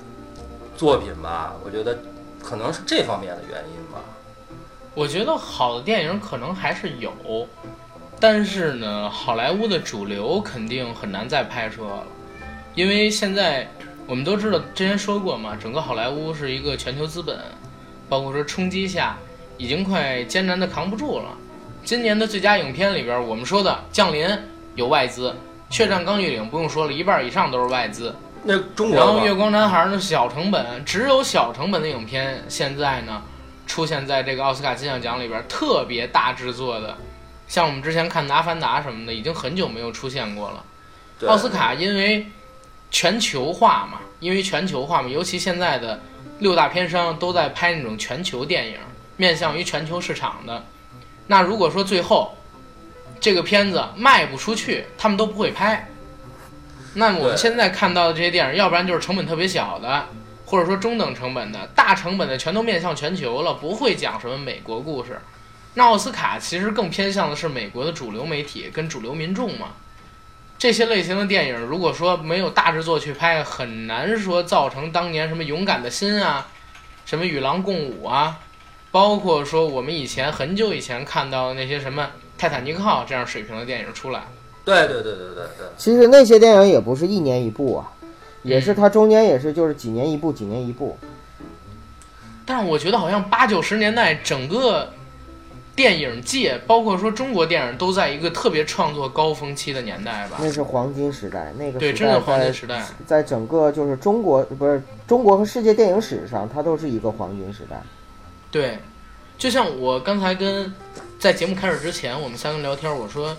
作品吧。我觉得可能是这方面的原因吧。我觉得好的电影可能还是有，但是呢，好莱坞的主流肯定很难再拍摄了，因为现在我们都知道，之前说过嘛，整个好莱坞是一个全球资本，包括说冲击下，已经快艰难的扛不住了。今年的最佳影片里边，我们说的《降临》有外资，《血战钢锯岭》不用说了，一半以上都是外资。那中国然后《月光男孩》呢，小成本，只有小成本的影片现在呢出现在这个奥斯卡金像奖里边，特别大制作的，像我们之前看《阿凡达》什么的，已经很久没有出现过了。奥斯卡因为全球化嘛，因为全球化嘛，尤其现在的六大片商都在拍那种全球电影，面向于全球市场的。那如果说最后这个片子卖不出去，他们都不会拍。那么我们现在看到的这些电影，要不然就是成本特别小的，或者说中等成本的，大成本的全都面向全球了，不会讲什么美国故事。那奥斯卡其实更偏向的是美国的主流媒体跟主流民众嘛。这些类型的电影，如果说没有大制作去拍，很难说造成当年什么勇敢的心啊，什么与狼共舞啊，包括说我们以前很久以前看到的那些什么泰坦尼克号这样水平的电影出来。对对对对对对，其实那些电影也不是一年一部啊，也嗯是它中间也是就是几年一部，几年一部。但是我觉得好像八九十年代整个电影界，包括说中国电影，都在一个特别创作高峰期的年代吧。那是黄金时代，那个对，时代真是黄金时代。在整个就是中国不是中国和世界电影史上，它都是一个黄金时代。对，就像我刚才跟在节目开始之前，我们三个聊天，我说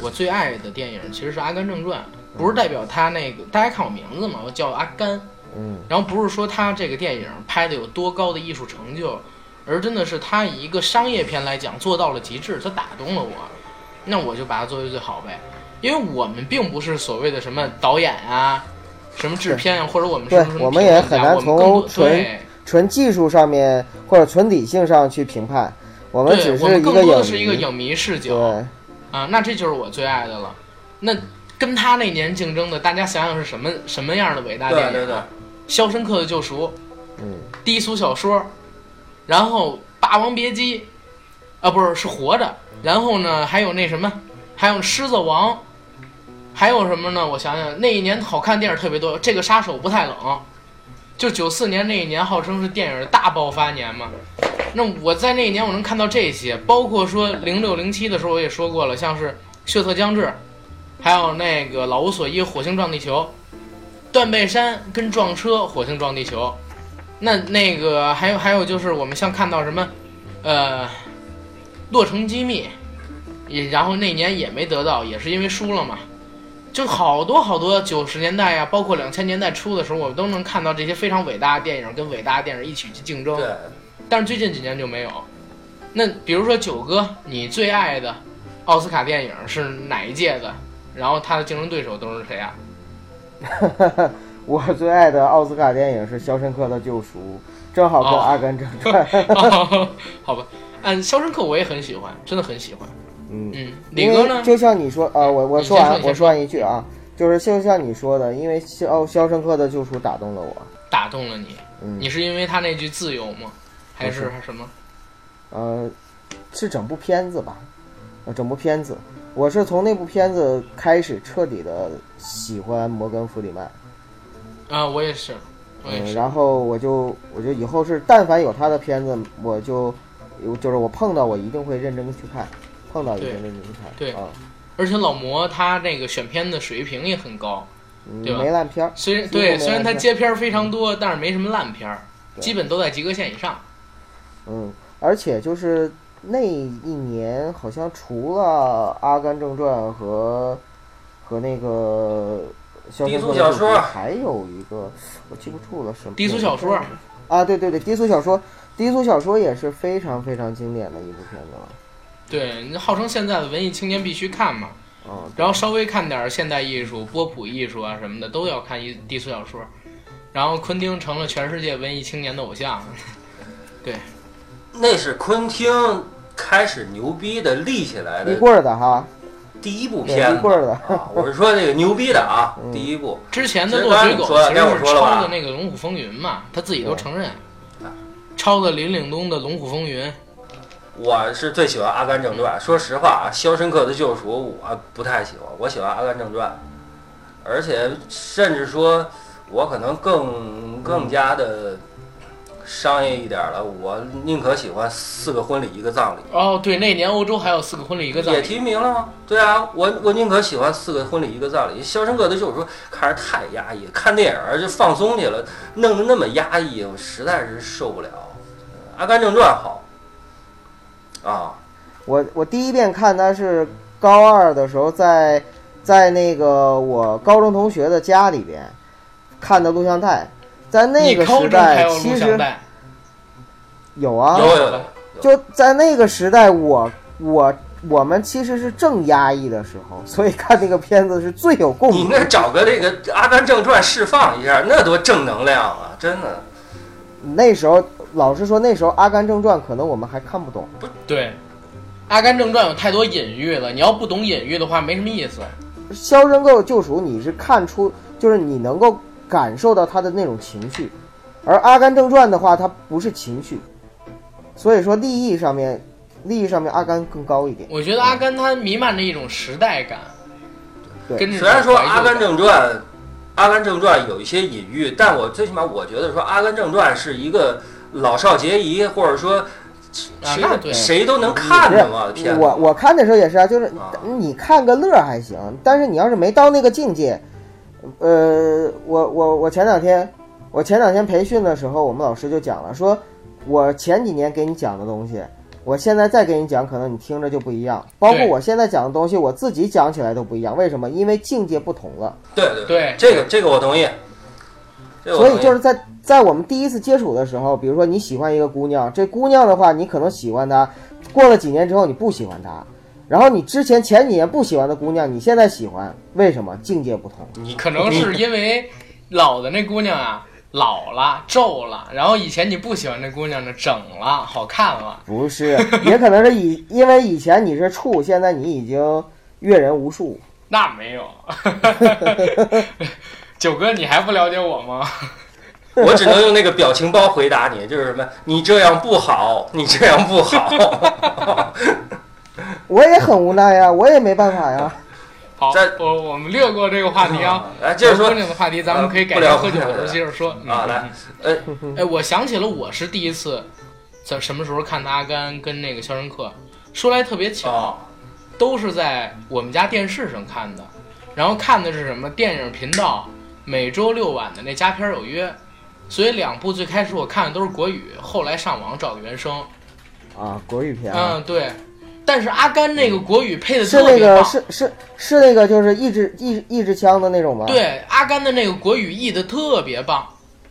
我最爱的电影其实是《阿甘正传》，不是代表他那个大家看我名字嘛，我叫阿甘，嗯，然后不是说他这个电影拍的有多高的艺术成就，而真的是他以一个商业片来讲做到了极致，他打动了我，那我就把它作为最好呗。因为我们并不是所谓的什么导演啊，什么制片啊，或者我们什么我们也很难我们更多从纯对纯技术上面或者纯理性上去评判，我们只是一个影多的是一个迷。影迷视角对，啊，那这就是我最爱的了。那跟他那年竞争的，大家想想是什么什么样的伟大电影、啊？对对对肖申克的救赎》、嗯，低俗小说，然后《霸王别姬》，啊，不是是活着，然后呢还有那什么，还有《狮子王》，还有什么呢？我想想，那一年好看电影特别多，这个杀手不太冷，就九四年那一年号称是电影大爆发年嘛。那我在那一年我能看到这些，包括说零六零七的时候我也说过了，像是《血色将至》，还有那个《老无所依》《火星撞地球》，断背山跟撞车《火星撞地球》。那那个还有还有就是我们像看到什么，呃，《洛城机密》，也然后那年也没得到，也是因为输了嘛。就好多好多九十年代呀、包括两千年代初的时候，我们都能看到这些非常伟大的电影跟伟大的电影一起去竞争。对，但是最近几年就没有。那比如说九哥，你最爱的奥斯卡电影是哪一届的？然后他的竞争对手都是谁啊？我最爱的奥斯卡电影是《肖申克的救赎》，正好跟哦《阿甘正传》好吧，嗯，《肖申克》我也很喜欢，真的很喜欢。嗯，嗯，李因哥呢？为就像你说，呃，我我说说完，我说完一句啊，就是就像你说的，因为肖《肖申克的救赎》打动了我，打动了你？嗯你是因为他那句自由吗？还是什么？呃，是整部片子吧？呃，整部片子，我是从那部片子开始彻底的喜欢摩根·弗里曼。啊，我也是，我也嗯，然后我就我就以后是但凡有他的片子，我就就是我碰到我一定会认真的去看，碰到一定对认真地去看。对啊，而且老魔他那个选片的水平也很高，嗯对吧没烂片儿。虽然对虽然他接片儿非常多，但是没什么烂片儿，基本都在及格线以上。嗯，而且就是那一年，好像除了《阿甘正传》和和那个《低俗小说还有一个我记不住了什么低俗小说啊，对对对，低俗小说，低俗小说也是非常非常经典的一部片子了。对，你号称现在的文艺青年必须看嘛，嗯，然后稍微看点现代艺术、波普艺术啊什么的，都要看一低俗小说。然后昆汀成了全世界文艺青年的偶像。对那是昆汀开始牛逼的立起来的一棍儿的哈，第一部片子立棍儿的啊！我是说那个牛逼的啊，嗯第一部。之前的落水狗刚才你说了其实是抄说了吧的那个《龙虎风云》嘛，他自己都承认啊，抄的林岭东的《龙虎风云》。我是最喜欢《阿甘正传》，说实话啊，《肖申克的救赎》我不太喜欢，我喜欢《阿甘正传》，而且甚至说，我可能更更加的商业一点了，我宁可喜欢《四个婚礼一个葬礼哦，对，那年欧洲还有四个婚礼一个》，葬礼也。提名了吗？对啊，我我宁可喜欢《四个婚礼一个葬礼》，《肖申克的救赎》看着太压抑，看电影儿就放松去了，弄得那么压抑，我实在是受不了。《阿甘正传》好啊。我我第一遍看他是高二的时候在，在那个我高中同学的家里边看的录像带，在那个时代其实？有啊，有有的，就在那个时代我，我我们其实是正压抑的时候，所以看那个片子是最有共鸣。你那找个这个《阿甘正传》释放一下，那多正能量啊！真的，那时候老实说，那时候《阿甘正传》可能我们还看不懂。不对，《阿甘正传》有太多隐喻了，你要不懂隐喻的话，没什么意思。《肖申克的救赎》你是看出，就是你能够感受到他的那种情绪，而《阿甘正传》的话，它不是情绪，所以说利益上面，利益上面阿甘更高一点。我觉得阿甘他弥漫着一种时代感，对跟着虽然说《阿甘正传》，《阿甘正传》有一些隐喻，但我最起码我觉得说《阿甘正传》是一个老少皆宜，或者说谁、谁都能看的嘛片子。我我看的时候也是啊，就是啊你看个乐还行，但是你要是没到那个境界，呃，我我我前两天我前两天培训的时候，我们老师就讲了，说我前几年给你讲的东西，我现在再给你讲，可能你听着就不一样。包括我现在讲的东西，我自己讲起来都不一样。为什么？因为境界不同了。对对对这个这个我同意。这个我所以就是在在我们第一次接触的时候，比如说你喜欢一个姑娘，这姑娘的话，你可能喜欢她，过了几年之后你不喜欢她，然后你之前前几年不喜欢的姑娘，你现在喜欢，为什么？境界不同。你可能是因为老的那姑娘啊老了皱了，然后以前你不喜欢那姑娘呢整了好看了。不是，也可能是以因为以前你是处，现在你已经阅人无数。那没有，九哥你还不了解我吗？我只能用那个表情包回答你，就是什么？你这样不好，你这样不好。我也很无奈呀，我也没办法呀。好在，我我们略过这个话题啊。来，接着说的话题，咱们可以改聊天喝酒的时候接着说。嗯啊，来，呃，哎，我想起了我是第一次在什么时候看的《阿甘》跟那个《肖申克》，说来特别巧，哦，都是在我们家电视上看的。然后看的是什么电影频道，每周六晚的那《佳片有约》，所以两部最开始我看的都是国语，后来上网找的原声。啊，国语片啊，嗯，对。但是阿甘那个国语配的是那个特别棒，是是是那个就是一支一一支枪的那种吗？，对阿甘的那个国语译的特别棒。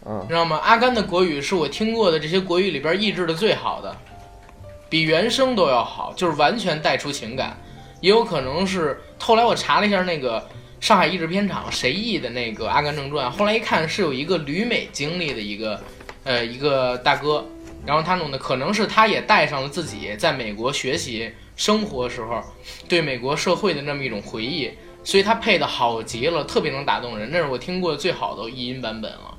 嗯，知道吗？阿甘的国语是我听过的这些国语里边译制的最好的，比原声都要好，就是完全带出情感。也有可能是后来我查了一下那个上海译制片厂谁译的那个《阿甘正传》，后来一看是有一个旅美经历的一个呃一个大哥，然后他弄的可能是他也带上了自己在美国学习生活时候对美国社会的那么一种回忆，所以他配的好极了，特别能打动人，那是我听过最好的译音版本了。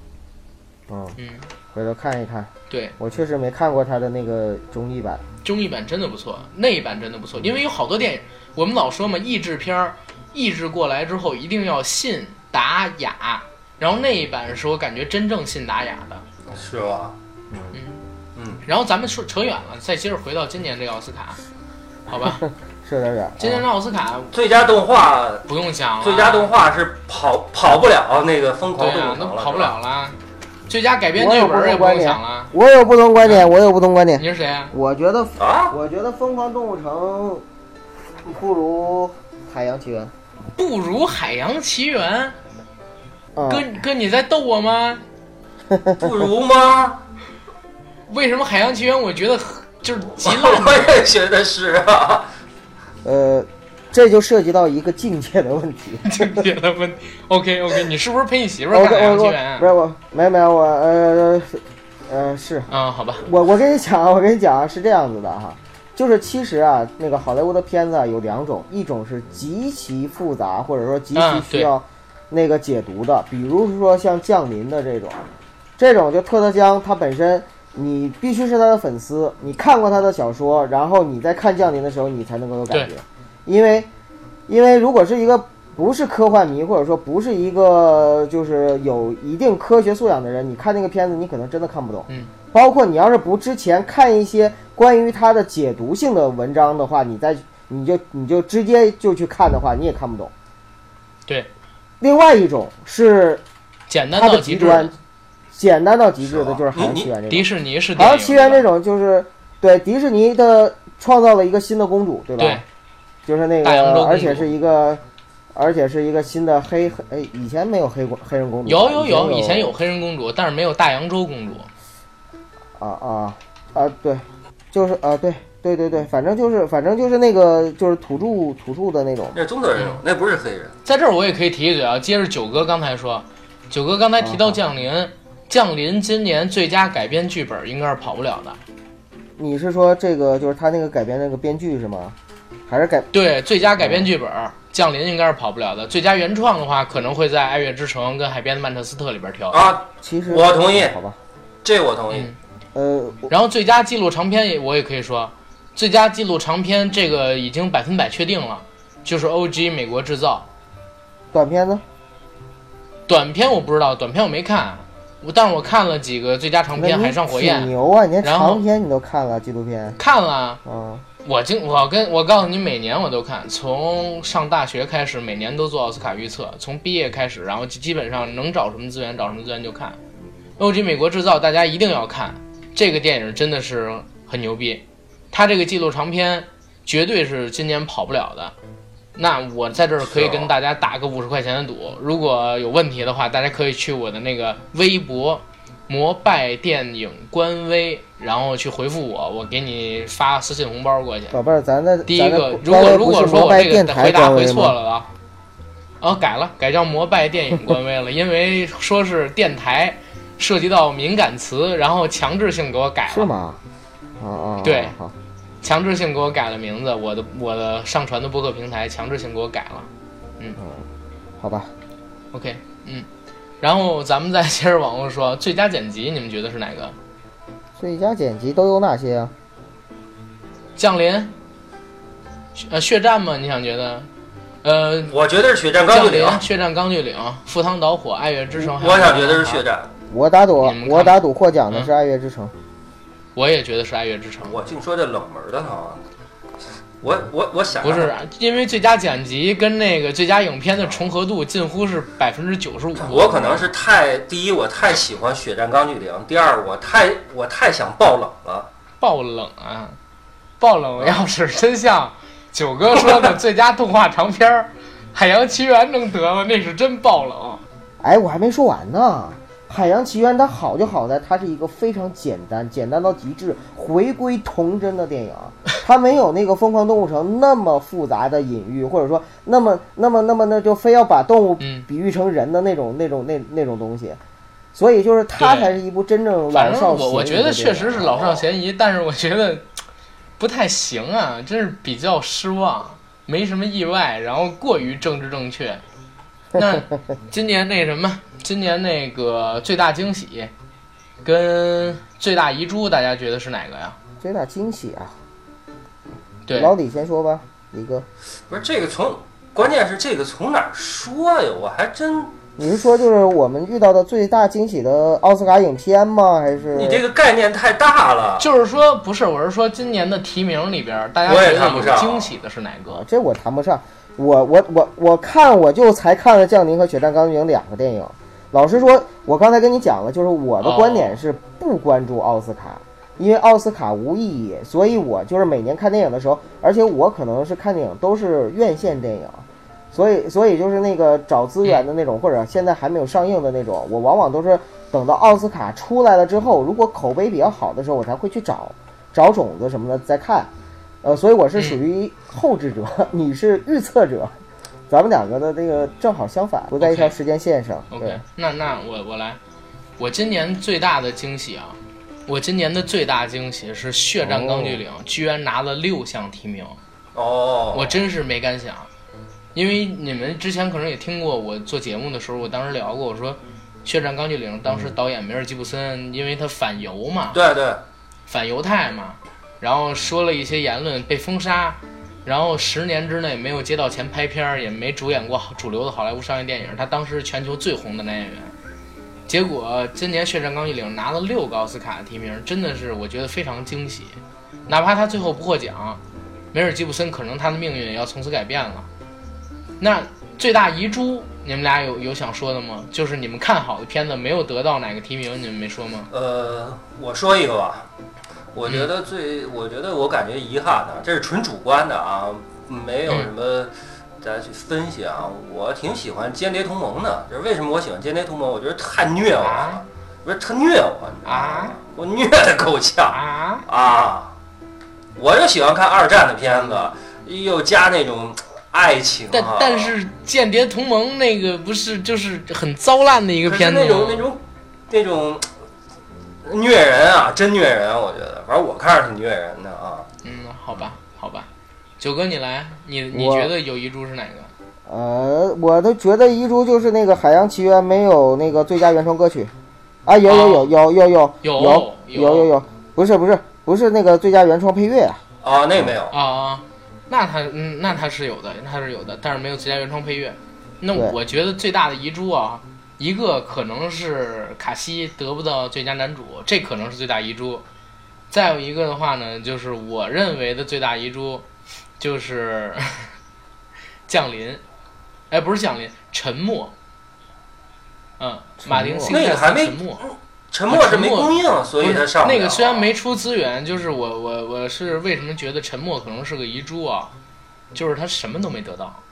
嗯，嗯，回头看一看。对，我确实没看过他的那个中译版。中译版真的不错，那一版真的不错，因为有好多电影，我们老说嘛，译制片儿译制过来之后一定要信达雅，然后那一版是我感觉真正信达雅的。是吧？嗯嗯然后咱们说扯远了，再接着回到今年这个奥斯卡，好吧？是有点远。今年的奥斯卡最佳动画，不用讲了，最佳动画是跑跑不了那个疯狂动物城跑不。了了。最佳改编剧本也不用同观点讲了。我有不同观点，我有不同观点。你是谁啊？我觉得，啊，我觉得《疯狂动物城》不如《海洋奇缘》。不如《海洋奇缘》嗯，哥哥，你在逗我吗？不如吗？为什么《海洋奇缘》我觉得就是极烂？我也觉得是啊。呃，这就涉及到一个境界的问题。境界的问题。OK OK，你是不是陪你媳妇儿看《海洋奇缘》不是我，没有没有我呃呃是啊？好吧，我我跟你讲啊，我跟你讲啊，是这样子的哈，就是其实啊，那个好莱坞的片子啊有两种，一种是极其复杂或者说极其需要那个解读的，比如说像《降临》的这种，这种就特德·江他本身。你必须是他的粉丝，你看过他的小说，然后你在看《降临》的时候，你才能够有感觉，因为，因为如果是一个不是科幻迷，或者说不是一个就是有一定科学素养的人，你看那个片子，你可能真的看不懂。嗯，包括你要是不之前看一些关于它的解读性的文章的话，你再你就你就直接就去看的话，你也看不懂。对。另外一种是简单。的极端，简单到极致的就是《海洋你奇缘》这种。迪士尼是《海洋奇缘》这种种就是对迪士尼的创造了一个新的公主，对吧？对，就是那个，而且是一个，而且是一个新的黑黑，哎，以前没有黑公黑人公主，有有有，以以前有黑人公主，但是没有大洋洲公主。啊啊啊，对，就是啊，对对对对，反正就是反正就是那个就是土著土著的那种，那是中国人，那不是黑人。在这儿我也可以提一嘴啊，接着九哥刚才说，九哥刚才提到《降临》，《降临》今年最佳改编剧本应该是跑不了的。你是说这个就是他那个改编那个编剧是吗？还是改对，最佳改编剧本，《降临》应该是跑不了的。最佳原创的话，可能会在《爱乐之城》跟《海边的曼彻斯特》里边挑。啊，其实我同意好吧，这我同意。嗯呃，然后最佳纪录长片也我也可以说，最佳纪录长片这个已经百分百确定了，就是《O.G. 美国制造短片呢？》。短片我不知道，短片我没看，我但是我看了几个最佳长片，《海上火挺焰》牛啊！你连长片你都看了，纪录片，看了。嗯，我经我跟我告诉你，每年我都看，从上大学开始，每年都做奥斯卡预测，从毕业开始，然后基基本上能找什么资源找什么资源就看。O.G. 美国制造大家一定要看，这个电影真的是很牛逼，它这个纪录长片绝对是今年跑不了的。那我在这儿可以跟大家打个五十块钱的赌，如果有问题的话，大家可以去我的那个微博“摩拜电影”官微，然后去回复我，我给你发私信红包过去。宝贝儿，咱的第一个，如果如果说我这个回答回？错了啊，哦，改了，改叫摩拜电影官微了，因为说是电台涉及到敏感词，然后强制性给我改了，是吗？啊啊，对，强制性给我改了名字，我的我的上传的播客平台强制性给我改了嗯好吧，，OK，嗯，然后咱们再接着往后说，最佳剪辑你们觉得是哪个？最佳剪辑都有哪些啊？降临，呃，血战吗？你想觉得？呃，我觉得是血战钢降临锯岭，，血战钢锯岭，赴汤蹈火，爱乐之城，我想觉得是血战。我打赌我打赌获奖的嗯是《爱乐之城》。我也觉得是爱乐之城。我净说这冷门的哈。我我我想不是，因为最佳剪辑跟那个最佳影片的重合度近乎是百分之九十五。我可能是太第一，我太喜欢血战钢锯岭；第二，我太我太想爆冷了。爆冷啊！爆冷！要是真像九哥说的最佳动画长片儿《海洋奇缘》能得了，那是真爆冷。哎，我还没说完呢。《海洋奇缘》它好就好在它是一个非常简单、简单到极致、回归童真的电影，它没有那个《疯狂动物城》那么复杂的隐喻，或者说那么、那么、那么那就非要把动物嗯比喻成人的那种、那种、那那种东西。所以就是它才是一部真正老少咸宜我我觉得确实是老少咸宜，但是我觉得不太行啊，真是比较失望，没什么意外，然后过于政治正确。那 今年那什么，今年那个最大惊喜，跟最大遗珠，大家觉得是哪个呀？最大惊喜啊！对，老李先说吧，李哥，不是这个从，关键是这个从哪儿说呀？我还真，你是说就是我们遇到的最大惊喜的奥斯卡影片吗？还是你这个概念太大了。就是说不是，我是说今年的提名里边，大家觉得有也谈不上惊喜的是哪啊个？这我谈不上。我我我我看我就才看了《降临》和《血战钢锯岭》两个电影。老实说，我刚才跟你讲了，就是我的观点是不关注奥斯卡，因为奥斯卡无意义，所以我就是每年看电影的时候，而且我可能是看电影都是院线电影，所以所以就是那个找资源的那种，或者现在还没有上映的那种，我往往都是等到奥斯卡出来了之后，如果口碑比较好的时候，我才会去找找种子什么的再看。呃，所以我是属于后知者，你是预测者，咱们两个的这个正好相反，不在一条时间线上。OK，对，那那我我来，我今年最大的惊喜啊，我今年的最大惊喜是《血战钢锯岭》居然拿了六项提名，哦，我真是没敢想，因为你们之前可能也听过我做节目的时候，我当时聊过，我说《血战钢锯岭》当时导演梅尔吉布森，因为他反犹嘛，对对，反犹太嘛，然后说了一些言论被封杀，然后十年之内没有接到钱拍片儿，也没主演过主流的好莱坞商业电影，他当时是全球最红的男演员。结果今年《血战钢锯岭》拿了六个奥斯卡提名，真的是我觉得非常惊喜。哪怕他最后不获奖，梅尔吉布森可能他的命运也要从此改变了。那最大遗珠，你们俩有有想说的吗？就是你们看好的片子没有得到哪个提名，你们没说吗？呃，我说一个吧，我觉得最，我觉得我感觉遗憾的，这是纯主观的啊，没有什么大家去分析啊。我挺喜欢《间谍同盟》的，就是为什么我喜欢《间谍同盟》？我觉得太虐我了啊，不是特虐我，你知道吗啊？我虐的够呛啊，啊！我就喜欢看二战的片子，又加那种爱情、啊，但但是《间谍同盟》那个不是就是很糟烂的一个片子吗？那种那种那种虐人啊，真虐人，我觉得，反正我看着挺虐人的啊。嗯，好吧，好吧，九哥你来，你你觉得有遗珠是哪个？呃，我都觉得遗珠就是那个《海洋奇缘》没有那个最佳原创歌曲，啊，有有有有有有有有有。有有，不是不是不是那个最佳原创配乐啊，啊，那没有，啊啊，那他嗯，那他是有的，那他是有的，但是没有最佳原创配乐。那对。我觉得最大的遗珠啊，一个可能是卡西得不到最佳男主，这可能是最大遗珠。再有一个的话呢，就是我认为的最大遗珠，就是 降临，哎，不是降临，沉默。嗯，马丁那个还没沉默。沉默是没供应，所以它上不了那个虽然没出资源，就是我我我是为什么觉得沉默可能是个遗珠啊？就是他什么都没得到，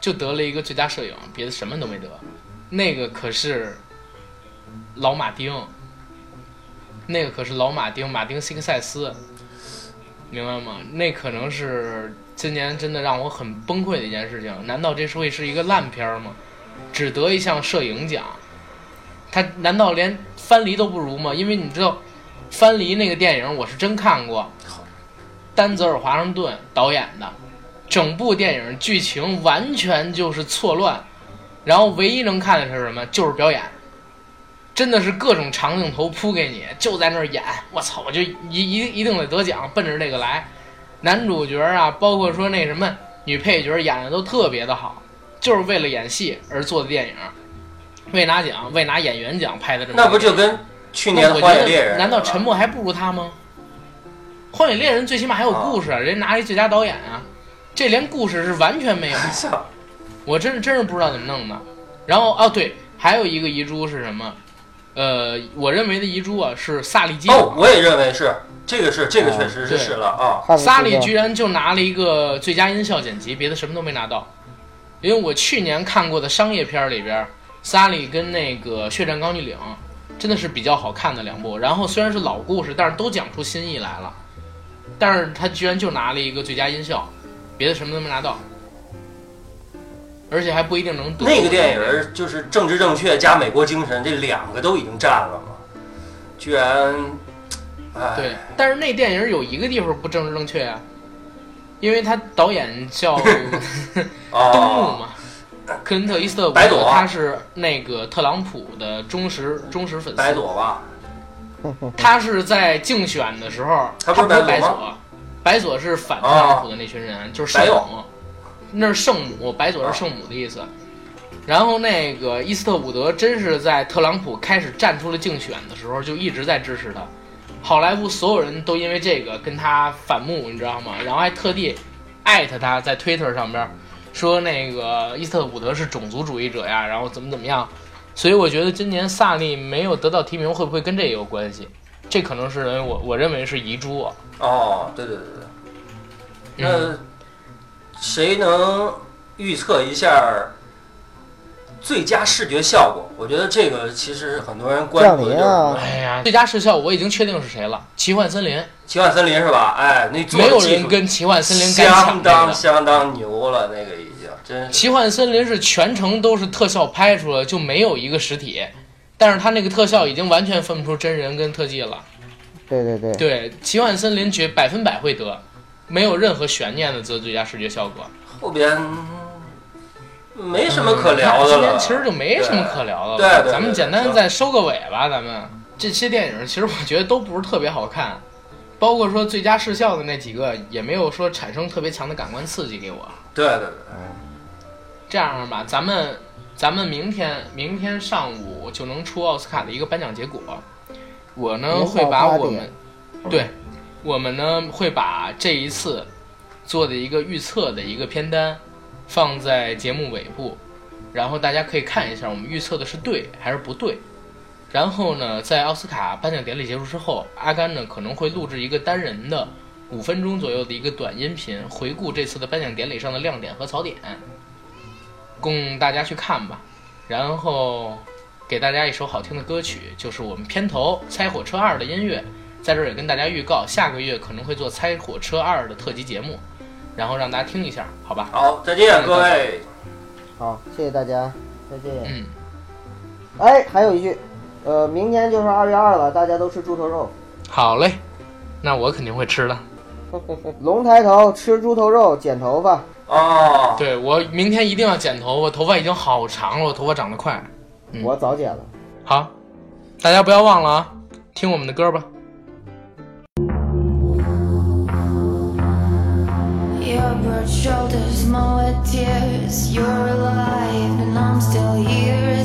就得了一个最佳摄影，别的什么都没得。那个可是老马丁，那个可是老马丁，马丁辛克塞斯，明白吗？那可能是今年真的让我很崩溃的一件事情。难道这是会是一个烂片吗？只得一项摄影奖，他难道连藩篱都不如吗？因为你知道，藩篱那个电影我是真看过，丹泽尔华盛顿导演的，整部电影剧情完全就是错乱，然后唯一能看的是什么？就是表演，真的是各种长镜头铺给你，就在那儿演，我操，我就一一一定得得奖，奔着这个来。男主角啊，包括说那什么女配角演的都特别的好，就是为了演戏而做的电影，为拿奖，为拿演员奖拍的这么那。不就跟去年荒野猎人》难道沉默还不如他吗？荒野猎人最起码还有故事，啊、人家拿了一最佳导演啊，这连故事是完全没有。操我真是真是不知道怎么弄的。然后哦对，还有一个遗珠是什么？呃，我认为的遗珠啊是萨利基哦，我也认为是这个是这个确实是对是了啊。萨利居然就拿了一个最佳音效剪辑，别的什么都没拿到。因为我去年看过的商业片儿里边儿，萨利跟那个《血战钢锯岭》真的是比较好看的两部。然后虽然是老故事，但是都讲出新意来了。但是他居然就拿了一个最佳音效，别的什么都没拿到，而且还不一定能得。那个电影儿就是政治正确加美国精神，这两个都已经占了嘛，居然，哎，对，但是那电影有一个地方不政治正确啊，因为他导演叫 东木哦，嘛，克林特·伊斯特伍德，白朵他是那个特朗普的忠实忠实粉丝。白朵吧，他是在竞选的时候，他不是白白左吗，白左是反特朗普的那群人，就是圣白右母，那是圣母，白左是圣母的意思。然后那个伊斯特伍德真是在特朗普开始站出了竞选的时候，就一直在支持他。好莱坞所有人都因为这个跟他反目，你知道吗？然后还特地艾特他在 Twitter 上边说那个伊斯特伍德是种族主义者呀，然后怎么怎么样。所以我觉得今年萨利没有得到提名，会不会跟这也有关系？这可能是我我认为是遗珠啊。哦，对对对对，嗯那谁能预测一下最佳视觉效果？我觉得这个其实很多人关注的就是啊哎呀，最佳视效我已经确定是谁了，奇幻森林，奇幻森林是吧？哎，那做没有人跟奇幻森林敢抢相这个。当相当牛了，那个已经真是。奇幻森林是全程都是特效拍出来，就没有一个实体，但是它那个特效已经完全分不出真人跟特技了。对对对，对，奇幻森林绝百分百会得，没有任何悬念的得最佳视觉效果。后边没什么可聊的了。嗯那其实就没什么可聊的了。对对对咱们简单再收个尾吧。咱们这些电影其实我觉得都不是特别好看，包括说最佳视效的那几个也没有说产生特别强的感官刺激给我。对对对，这样吧，咱们咱们明天明天上午就能出奥斯卡的一个颁奖结果。我呢会把我们对，我们呢会把这一次做的一个预测的一个片单放在节目尾部，然后大家可以看一下我们预测的是对还是不对。然后呢，在奥斯卡颁奖典礼结束之后，阿甘呢可能会录制一个单人的五分钟左右的一个短音频，回顾这次的颁奖典礼上的亮点和槽点，供大家去看吧。然后给大家一首好听的歌曲，就是我们片头《猜火车二》的音乐，在这儿也跟大家预告，下个月可能会做《猜火车二》的特辑节目，然后让大家听一下，好吧？好，再见各位。好，谢谢大家，再见。嗯，哎，还有一句，呃，明天就是二月二了，大家都吃猪头肉。好嘞，那我肯定会吃的。龙抬头，吃猪头肉，剪头发。哦，对我明天一定要剪头发，头发已经好长了，我头发长得快。嗯我早剪了。好，大家不要忘了啊，听我们的歌吧。Broad shoulders, more tears. You're alive, and I'm still here.